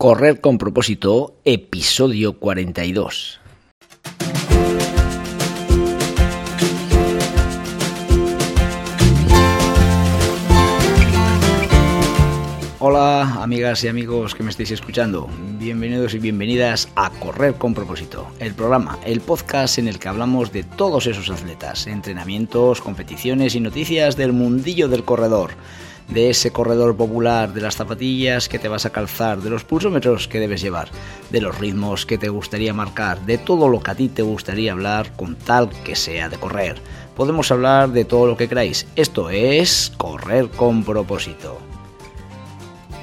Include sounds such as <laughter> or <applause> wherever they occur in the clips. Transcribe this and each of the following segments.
Correr con propósito, episodio 42. Hola amigas y amigos que me estáis escuchando, bienvenidos y bienvenidas a Correr con propósito, el programa, el podcast en el que hablamos de todos esos atletas, entrenamientos, competiciones y noticias del mundillo del corredor de ese corredor popular, de las zapatillas que te vas a calzar, de los pulsómetros que debes llevar, de los ritmos que te gustaría marcar, de todo lo que a ti te gustaría hablar con tal que sea de correr. Podemos hablar de todo lo que queráis. Esto es correr con propósito.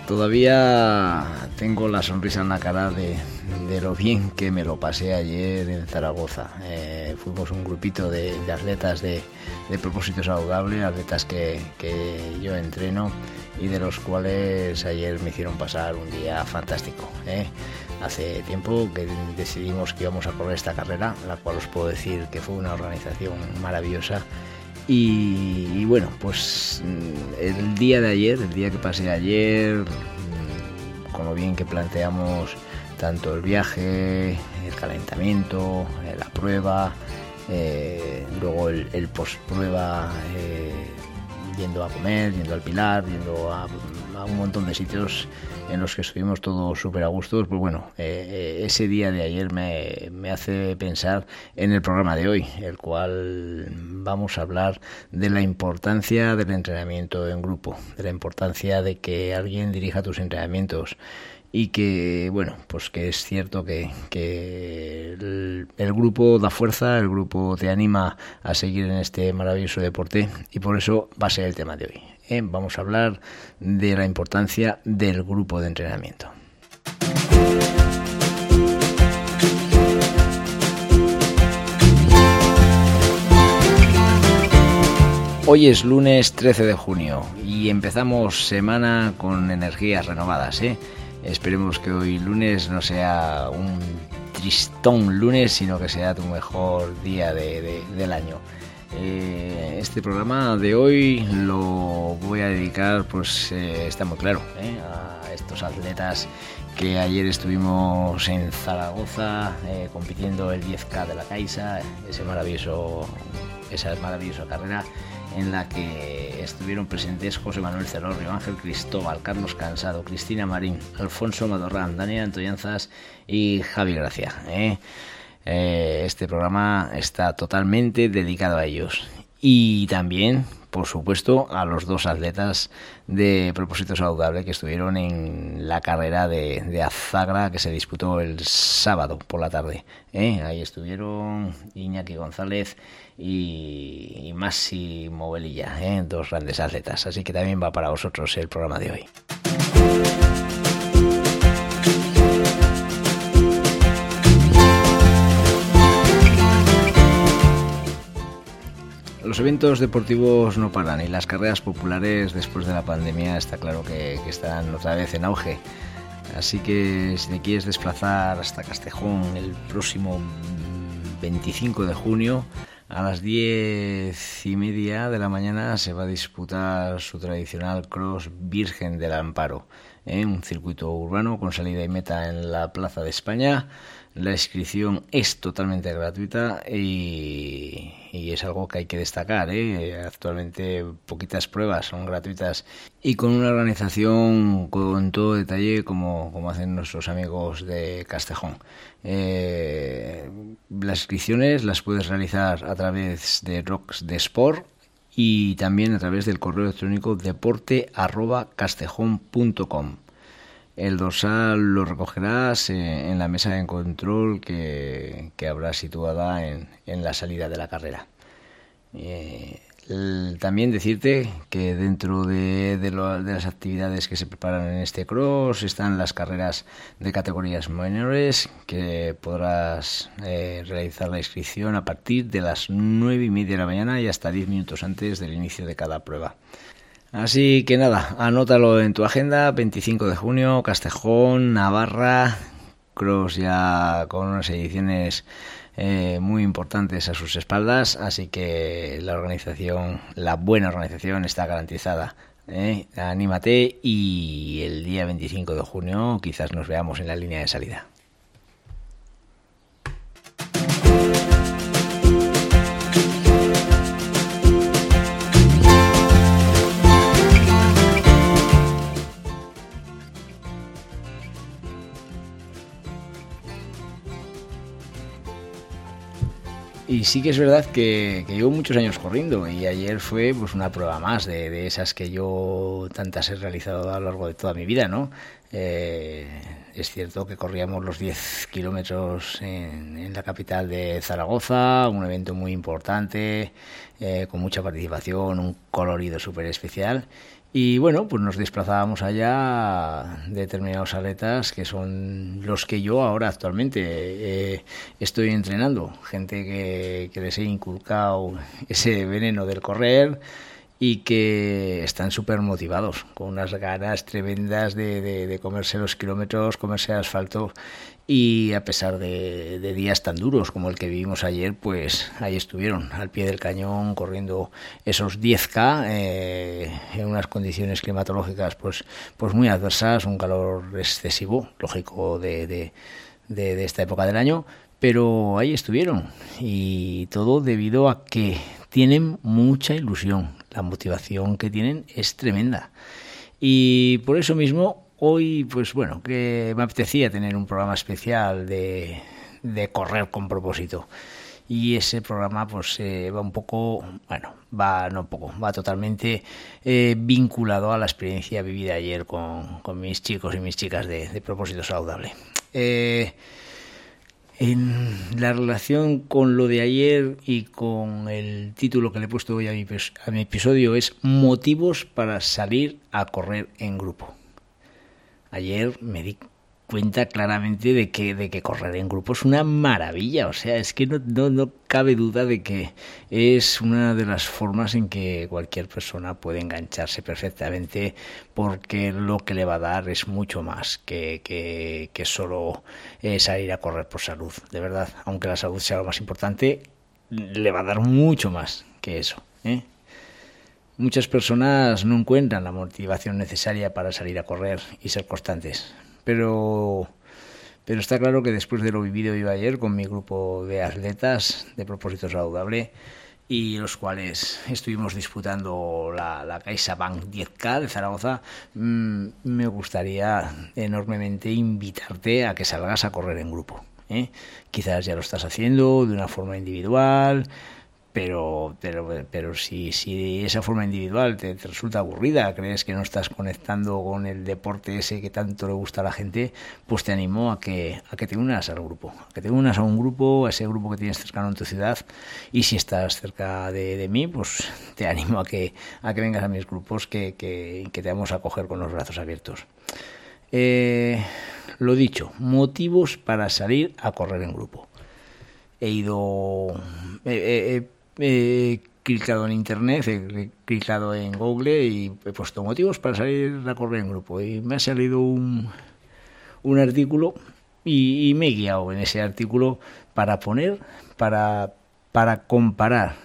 Todavía tengo la sonrisa en la cara de, lo bien que me lo pasé ayer en Zaragoza. Eh, fuimos un grupito de, atletas de, propósito saludable, atletas que, yo entreno y de los cuales ayer me hicieron pasar un día fantástico. Eh. Hace tiempo que decidimos que íbamos a correr esta carrera, la cual os puedo decir que fue una organización maravillosa y, bueno, pues mm, el día de ayer, el día que pasé ayer, mm, con lo bien que planteamos tanto el viaje, el calentamiento, eh, la prueba, eh, luego el, el post-prueba, eh, yendo a comer, yendo al Pilar, yendo a, un montón de sitios en los que estuvimos todos súper a gusto, pues bueno, eh, eh, ese día de ayer me, me, hace pensar en el programa de hoy, el cual vamos a hablar de la importancia del entrenamiento en grupo, de la importancia de que alguien dirija tus entrenamientos y que, bueno, pues que es cierto que, el, grupo da fuerza, el grupo te anima a seguir en este maravilloso deporte y por eso va a ser el tema de hoy. Vamos a hablar de la importancia del grupo de entrenamiento. Hoy es lunes 13 de junio y empezamos semana con energías renovadas. ¿eh? Esperemos que hoy lunes no sea un tristón lunes, sino que sea tu mejor día del año. Eh, este programa de hoy lo voy a dedicar, pues eh, está muy claro, eh, a estos atletas que ayer estuvimos en Zaragoza compitiendo el 10K de la Caixa, ese maravilloso, esa maravillosa carrera en la que estuvieron presentes José Manuel Cerrorio, Ángel Cristóbal, Carlos Cansado, Cristina Marín, Alfonso Madorrán, Daniel Antoyanzas y Javi Gracia. ¿Eh? Este programa está totalmente dedicado a ellos. Y también, por supuesto, a los dos atletas de propósito saludable que estuvieron en la carrera de, Azagra que se disputó el sábado por la tarde. ¿eh? Ahí estuvieron Iñaki González y, y Movelilla, ¿eh? dos grandes atletas. Así que también va para vosotros el programa de hoy. Los eventos deportivos no paran y las carreras populares después de la pandemia está claro que, están otra vez en auge. Así que si te quieres desplazar hasta Castejón el próximo 25 de junio, a las diez y media de la mañana se va a disputar su tradicional cross Virgen del Amparo, en un circuito urbano con salida y meta en la Plaza de España. La inscripción es totalmente gratuita y, es algo que hay que destacar. ¿eh? Actualmente poquitas pruebas son gratuitas y con una organización con todo detalle como, como hacen nuestros amigos de Castejón. Eh, las inscripciones las puedes realizar a través de Rocks de Sport y también a través del correo electrónico deporte.castejón.com. El dorsal lo recogerás eh, en la mesa de control que, habrá situada en, la salida de la carrera. Eh, también decirte que dentro de, las actividades que se preparan en este cross están las carreras de categorías menores que podrás eh, realizar la inscripción a partir de las nueve y media de la mañana y hasta diez minutos antes del inicio de cada prueba. Así que nada, anótalo en tu agenda, 25 de junio, Castejón, Navarra, Cross ya con unas ediciones eh, muy importantes a sus espaldas, así que la organización, la buena organización está garantizada. ¿eh? anímate y el día 25 de junio quizás nos veamos en la línea de salida. Y sí que es verdad que, llevo muchos años corriendo y ayer fue pues una prueba más de, esas que yo tantas he realizado a lo largo de toda mi vida, ¿no? Eh, es cierto que corríamos los 10 kilómetros en, la capital de Zaragoza, un evento muy importante, eh, con mucha participación, un colorido súper especial y bueno, pues nos desplazábamos allá determinados atletas que son los que yo ahora actualmente eh, estoy entrenando. Gente que, les he inculcado ese veneno del correr y que están súper motivados, con unas ganas tremendas de, de, comerse los kilómetros, comerse el asfalto y a pesar de, días tan duros como el que vivimos ayer, pues ahí estuvieron, al pie del cañón, corriendo esos 10K eh, en unas condiciones climatológicas pues, pues muy adversas, un calor excesivo, lógico de, de, de esta época del año, pero ahí estuvieron y todo debido a que tienen mucha ilusión, la motivación que tienen es tremenda. Y por eso mismo Hoy, pues bueno, que me apetecía tener un programa especial de, correr con propósito. Y ese programa, pues eh, va un poco, bueno, va no poco, va totalmente eh, vinculado a la experiencia vivida ayer con, con, mis chicos y mis chicas de, de propósito saludable. Eh, en la relación con lo de ayer y con el título que le he puesto hoy a mi, a mi episodio es Motivos para salir a correr en grupo ayer me di cuenta claramente de que, de que correr en grupo es una maravilla. O sea, es que no, no, no, cabe duda de que es una de las formas en que cualquier persona puede engancharse perfectamente porque lo que le va a dar es mucho más que, que, que solo eh, salir a correr por salud. De verdad, aunque la salud sea lo más importante, le va a dar mucho más que eso. ¿eh? Muchas personas no encuentran la motivación necesaria para salir a correr y ser constantes, pero, pero está claro que después de lo vivido yo ayer con mi grupo de atletas de propósito saludable y los cuales estuvimos disputando la, la CaixaBank 10K de Zaragoza, mm, me gustaría enormemente invitarte a que salgas a correr en grupo. ¿eh? Quizás ya lo estás haciendo de una forma individual, pero, pero, pero si, si esa forma individual te, resulta aburrida, crees que no estás conectando con el deporte ese que tanto le gusta a la gente, pues te animo a que, a que te unas al grupo, a que te unas a un grupo, a ese grupo que tienes cercano en tu ciudad, y si estás cerca de, mí, pues te animo a que, a que vengas a mis grupos, que, que, que te vamos a coger con los brazos abiertos. Eh, lo dicho, motivos para salir a correr en grupo. He ido, he clicado en internet, he clicado en Google y he puesto motivos para salir a correr en grupo. Y me ha salido un, un artículo y, me he guiado en ese artículo para poner, para, para comparar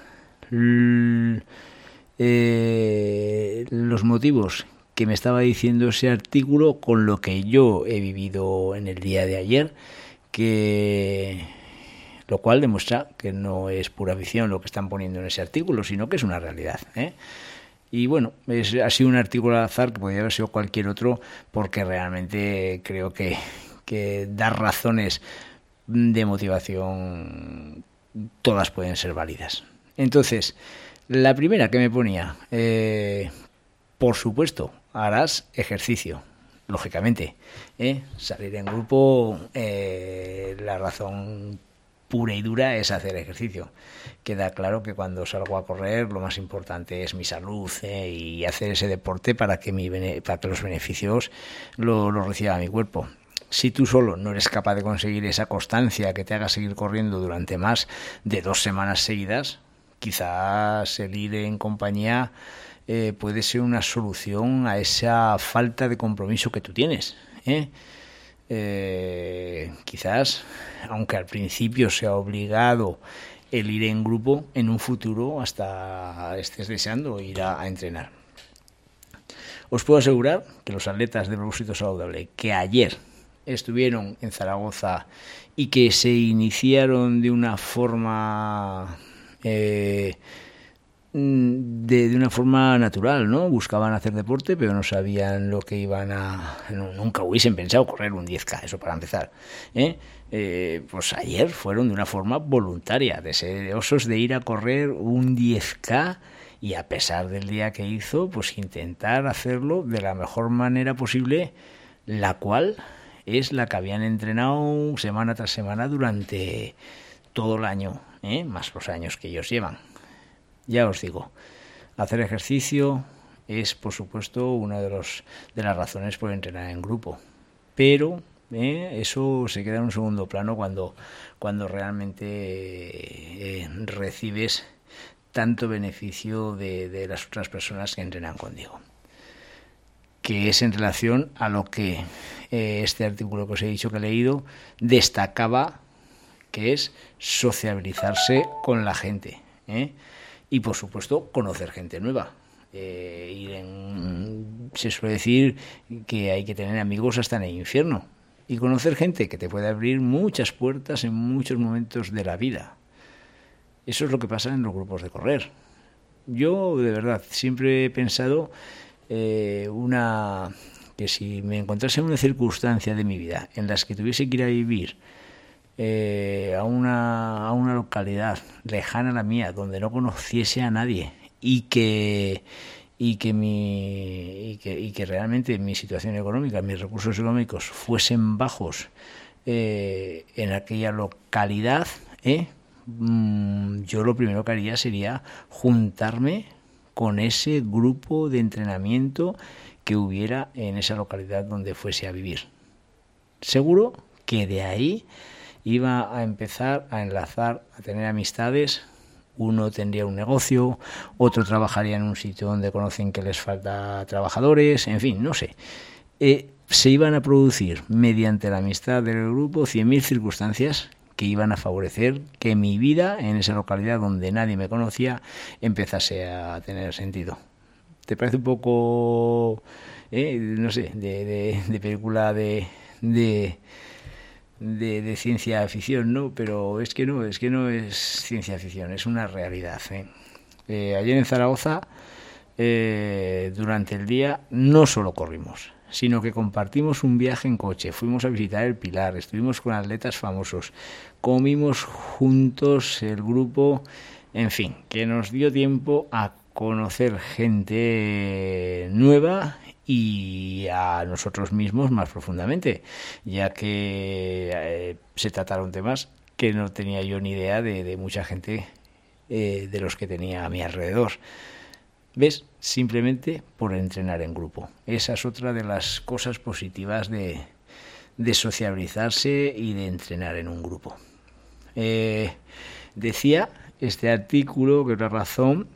eh, los motivos que me estaba diciendo ese artículo con lo que yo he vivido en el día de ayer, que lo cual demuestra que no es pura ficción lo que están poniendo en ese artículo, sino que es una realidad. ¿eh? Y bueno, es, ha sido un artículo al azar que podría haber sido cualquier otro, porque realmente creo que, que dar razones de motivación todas pueden ser válidas. Entonces, la primera que me ponía, eh, por supuesto, harás ejercicio, lógicamente. ¿eh? Salir en grupo, eh, la razón pura y dura es hacer ejercicio. Queda claro que cuando salgo a correr lo más importante es mi salud ¿eh? y hacer ese deporte para que, mi, para que los beneficios lo, lo reciba mi cuerpo. Si tú solo no eres capaz de conseguir esa constancia que te haga seguir corriendo durante más de dos semanas seguidas, quizás el ir en compañía eh, puede ser una solución a esa falta de compromiso que tú tienes. ¿eh? Eh, quizás, aunque al principio sea obligado el ir en grupo, en un futuro hasta estés deseando ir a, entrenar. Os puedo asegurar que los atletas de propósito saludable que ayer estuvieron en Zaragoza y que se iniciaron de una forma eh, de, una forma natural, ¿no? Buscaban hacer deporte, pero no sabían lo que iban a... nunca hubiesen pensado correr un 10K, eso para empezar. ¿eh? Eh, pues ayer fueron de una forma voluntaria, deseosos de ir a correr un 10K y a pesar del día que hizo, pues intentar hacerlo de la mejor manera posible, la cual es la que habían entrenado semana tras semana durante todo el año, ¿eh? más los años que ellos llevan. Ya os digo, hacer ejercicio es por supuesto una de, los, de las razones por entrenar en grupo, pero ¿eh? eso se queda en un segundo plano cuando, cuando realmente eh, recibes tanto beneficio de, las otras personas que entrenan contigo que es en relación a lo que eh, este artículo que os he dicho que he leído destacaba, que es sociabilizarse con la gente. ¿eh? Y por supuesto, conocer gente nueva. Eh, se suele decir que hay que tener amigos hasta en el infierno. Y conocer gente que te puede abrir muchas puertas en muchos momentos de la vida. Eso es lo que pasa en los grupos de correr. Yo, de verdad, siempre he pensado eh, una que si me encontrase en una circunstancia de mi vida en las que tuviese que ir a vivir eh, a, una, a una localidad lejana a la mía, donde no conociese a nadie y que y que mi y que, realmente mi situación económica, mis recursos económicos fuesen bajos eh, en aquella localidad, mm, yo lo primero que haría sería juntarme con ese grupo de entrenamiento que hubiera en esa localidad donde fuese a vivir. Seguro que de ahí iba a empezar a enlazar, a tener amistades. Uno tendría un negocio, otro trabajaría en un sitio donde conocen que les falta trabajadores, en fin, no sé. Eh, se iban a producir mediante la amistad del grupo 100.000 circunstancias que iban a favorecer que mi vida en esa localidad donde nadie me conocía empezase a tener sentido. ¿Te parece un poco, eh, no sé, de, película de, de, de, ciencia ficción, no? Pero es que no, es que no es ciencia ficción, es una realidad. ¿eh? Eh, ayer en Zaragoza, durante el día, no solo corrimos, sino que compartimos un viaje en coche, fuimos a visitar el Pilar, estuvimos con atletas famosos, comimos juntos el grupo, en fin, que nos dio tiempo a conocer gente nueva y a nosotros mismos más profundamente, ya que eh, se trataron temas que no tenía yo ni idea de, mucha gente eh, de los que tenía a mi alrededor. ¿Ves? Simplemente por entrenar en grupo. Esa es otra de las cosas positivas de, de sociabilizarse y de entrenar en un grupo. Eh, decía este artículo que la razón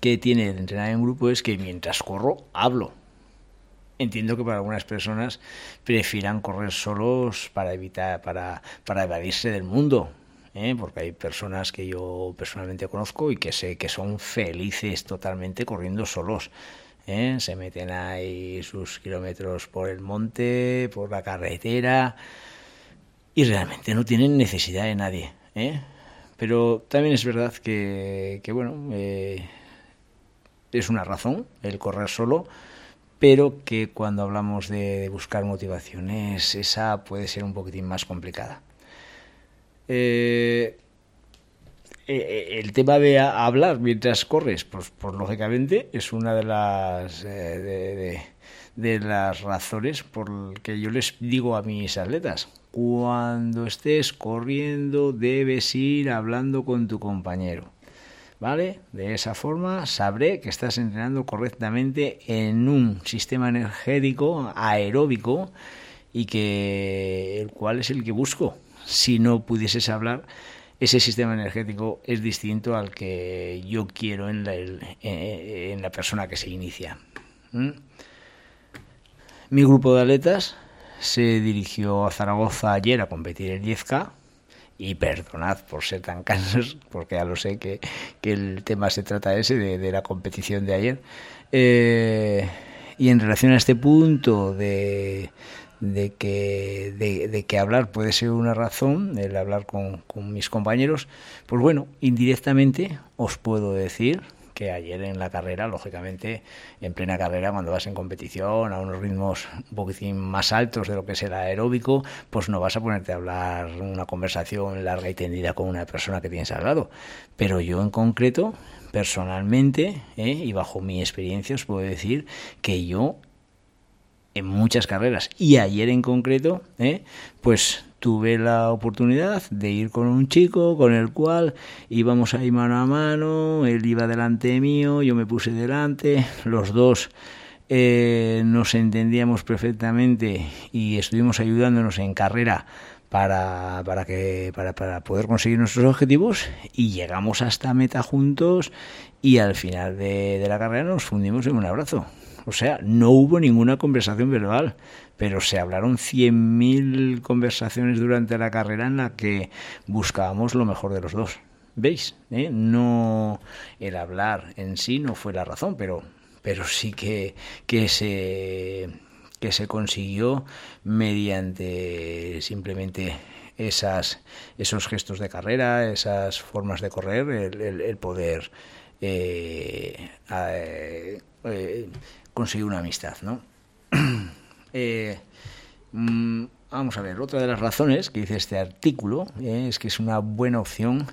que tiene de entrenar en grupo es que mientras corro, hablo. Entiendo que para algunas personas prefieran correr solos para evitar, para, para evadirse del mundo, ¿eh? porque hay personas que yo personalmente conozco y que sé que son felices totalmente corriendo solos. ¿eh? Se meten ahí sus kilómetros por el monte, por la carretera y realmente no tienen necesidad de nadie. ¿eh? Pero también es verdad que, que bueno, es una razón el correr solo pero que cuando hablamos de buscar motivaciones, esa puede ser un poquitín más complicada. Eh, eh, el tema de hablar mientras corres, pues, pues lógicamente es una de las eh, de, las razones por que yo les digo a mis atletas cuando estés corriendo debes ir hablando con tu compañero. ¿Vale? De esa forma sabré que estás entrenando correctamente en un sistema energético aeróbico y que el cual es el que busco si no pudieses hablar, ese sistema energético es distinto al que yo quiero en la, eh, en la persona que se inicia. Mi grupo de atletas se dirigió a Zaragoza ayer a competir el 10K y perdonad por ser tan cansos, <laughs> porque ya lo sé que, el tema se trata ese de, la competición de ayer. Eh, Y en relación a este punto de, de que, de, que hablar puede ser una razón, el hablar con, con mis compañeros, pues bueno, indirectamente os puedo decir que ayer en la carrera, lógicamente, en plena carrera, cuando vas en competición a unos ritmos un poquitín más altos de lo que es el aeróbico, pues no vas a ponerte a hablar una conversación larga y tendida con una persona que tienes al lado. Pero yo en concreto, personalmente, ¿eh? y bajo mi experiencia, os puedo decir que yo en muchas carreras y ayer en concreto, ¿eh? pues tuve la oportunidad de ir con un chico con el cual íbamos ahí mano a mano, él iba delante mío, yo me puse delante, los dos eh, nos entendíamos perfectamente y estuvimos ayudándonos en carrera para, para, que, para, para poder conseguir nuestros objetivos y llegamos hasta meta juntos y al final de, de la carrera nos fundimos en un abrazo. O sea, no hubo ninguna conversación verbal, pero se hablaron 100.000 conversaciones durante la carrera en la que buscábamos lo mejor de los dos. ¿Veis? ¿Eh? No el hablar en sí no fue la razón, pero, pero sí que, que se que se consiguió mediante simplemente esos gestos de carrera, esas formas de correr, el, poder eh, eh, conseguir una amistad, ¿no? <clears throat> Eh, mm, vamos a ver, otra de las razones que dice este artículo eh, es que es una buena opción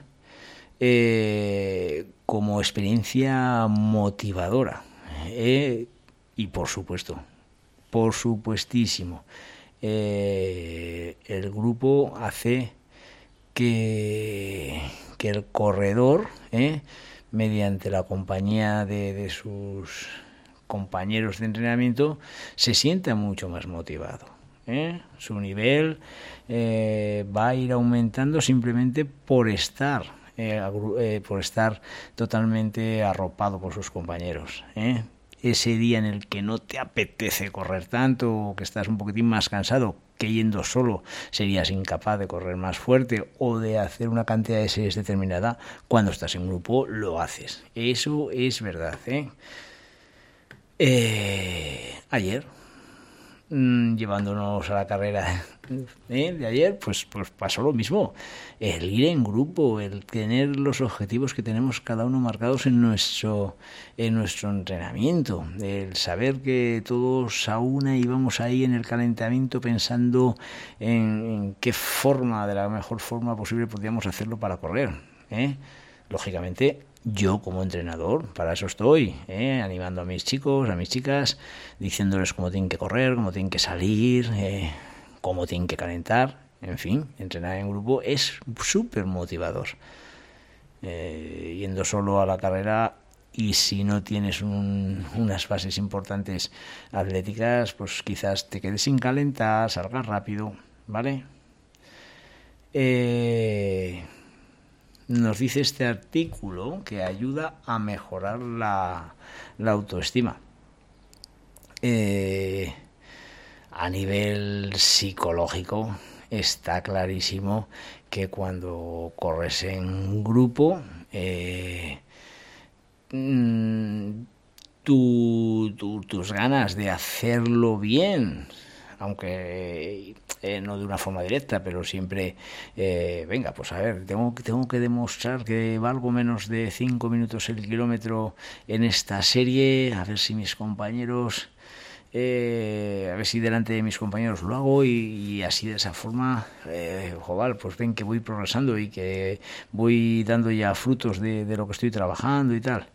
eh, como experiencia motivadora. y por supuesto, por supuestísimo, el grupo hace que, que el corredor, mediante la compañía de sus compañeros de entrenamiento, se sienta mucho más motivado. ¿eh? Su nivel eh, va a ir aumentando simplemente por estar, eh, por estar totalmente arropado por sus compañeros. Ese día en el que no te apetece correr tanto o que estás un poquitín más cansado, que yendo solo serías incapaz de correr más fuerte o de hacer una cantidad de series determinada, cuando estás en grupo lo haces. Eso es verdad. ¿eh? Eh, ayer, mm, llevándonos a la carrera <laughs> ¿eh? de ayer, pues, pues pasó lo mismo. El ir en grupo, el tener los objetivos que tenemos cada uno marcados en nuestro, en nuestro entrenamiento, el saber que todos a una íbamos ahí en el calentamiento pensando en, en qué forma, de la mejor forma posible podíamos hacerlo para correr. ¿eh? Lógicamente, yo como entrenador, para eso estoy, ¿eh? animando a mis chicos, a mis chicas, diciéndoles cómo tienen que correr, cómo tienen que salir, eh, cómo tienen que calentar, en fin, entrenar en grupo es súper motivador. Eh, yendo solo a la carrera y si no tienes unas bases importantes atléticas, pues quizás te quedes sin calentar, salgas rápido, ¿vale? Eh, nos dice este artículo que ayuda a mejorar la, autoestima. Eh, a nivel psicológico está clarísimo que cuando corres en grupo eh, mm, tus ganas de hacerlo bien aunque eh, no de una forma directa, pero siempre, eh, venga, pues a ver, tengo, tengo que demostrar que valgo menos de cinco minutos el kilómetro en esta serie, a ver si mis compañeros... Eh, a ver si delante de mis compañeros lo hago y, así de esa forma, eh, joder, pues ven que voy progresando y que voy dando ya frutos de, de lo que estoy trabajando y tal.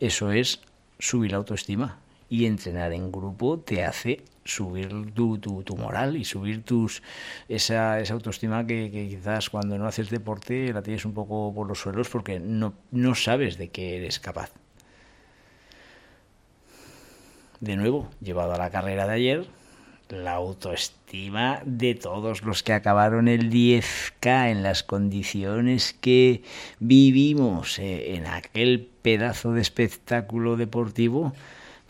Eso es subir la autoestima y entrenar en grupo te hace subir tu, tu, moral y subir tus esa, esa autoestima que, quizás cuando no haces deporte la tienes un poco por los suelos porque no, no sabes de qué eres capaz. De nuevo, llevado a la carrera de ayer, la autoestima de todos los que acabaron el 10K en las condiciones que vivimos eh, en aquel pedazo de espectáculo deportivo,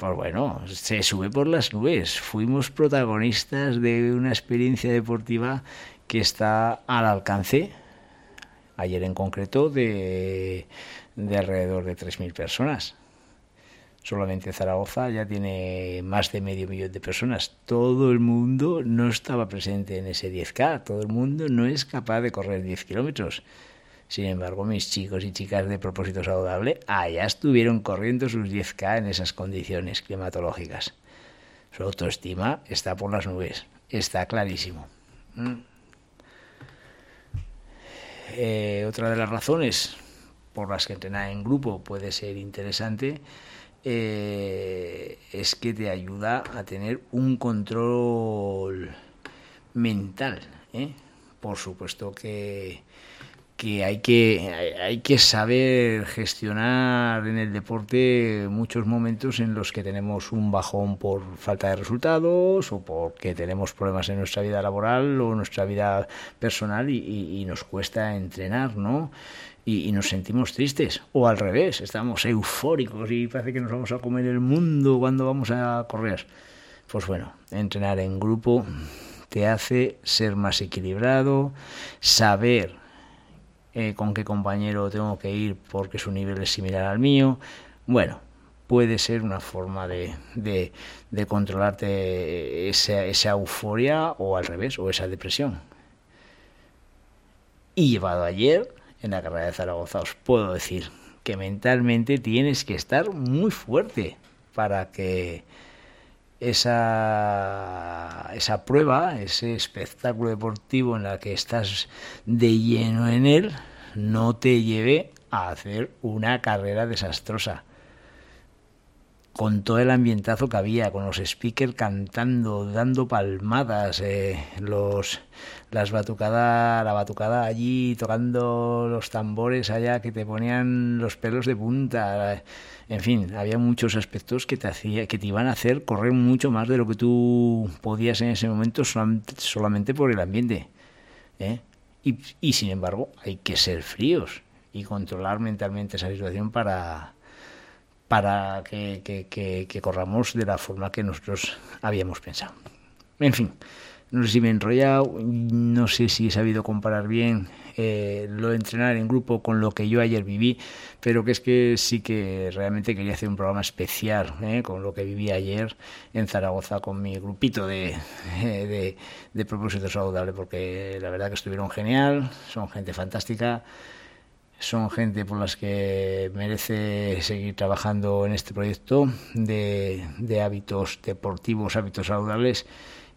pues bueno, se sube por las nubes. Fuimos protagonistas de una experiencia deportiva que está al alcance, ayer en concreto, de, de alrededor de 3.000 personas. Solamente Zaragoza ya tiene más de medio millón de personas. Todo el mundo no estaba presente en ese 10K. Todo el mundo no es capaz de correr 10 kilómetros. Sin embargo, mis chicos y chicas de propósito saludable allá estuvieron corriendo sus 10K en esas condiciones climatológicas. Su autoestima está por las nubes. Está clarísimo. ¿Mm? Eh, otra de las razones por las que entrenar en grupo puede ser interesante eh, es que te ayuda a tener un control mental. ¿eh? Por supuesto que, que, hay que hay que saber gestionar en el deporte muchos momentos en los que tenemos un bajón por falta de resultados o porque tenemos problemas en nuestra vida laboral o nuestra vida personal y, y nos cuesta entrenar, ¿no? y, nos sentimos tristes. O al revés, estamos eufóricos y parece que nos vamos a comer el mundo cuando vamos a correr. Pues bueno, entrenar en grupo te hace ser más equilibrado, saber eh, con qué compañero tengo que ir porque su nivel es similar al mío. Bueno, puede ser una forma de, de, controlarte esa, esa euforia o al revés, o esa depresión. Y llevado ayer, en la carrera de Zaragoza, os puedo decir que mentalmente tienes que estar muy fuerte para que esa, esa prueba, ese espectáculo deportivo en la que estás de lleno en él, no te lleve a hacer una carrera desastrosa con todo el ambientazo que había, con los speakers cantando, dando palmadas, eh, los las batucadas, la batucada allí tocando los tambores allá que te ponían los pelos de punta. En fin, había muchos aspectos que te hacía, que te iban a hacer correr mucho más de lo que tú podías en ese momento solamente por el ambiente. ¿eh? Y sin embargo, hay que ser fríos y controlar mentalmente esa situación para para que, que, corramos de la forma que nosotros habíamos pensado. En fin, no sé si me he enrollado, no sé si he sabido comparar bien eh, lo de entrenar en grupo con lo que yo ayer viví, pero que es que sí que realmente quería hacer un programa especial eh, con lo que viví ayer en Zaragoza con mi grupito de, de, de propósito saludable, porque la verdad que estuvieron genial, son gente fantástica son gente por las que merece seguir trabajando en este proyecto de, de hábitos deportivos, hábitos saludables.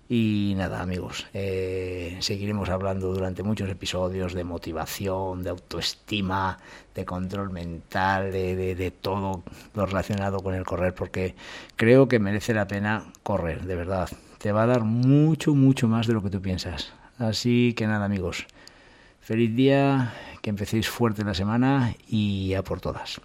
Y nada, amigos, eh, seguiremos hablando durante muchos episodios de motivación, de autoestima, de control mental, de, de, de, todo lo relacionado con el correr, porque creo que merece la pena correr, de verdad. Te va a dar mucho, mucho más de lo que tú piensas. Así que nada, amigos, feliz día que empecéis fuerte la semana y a por todas.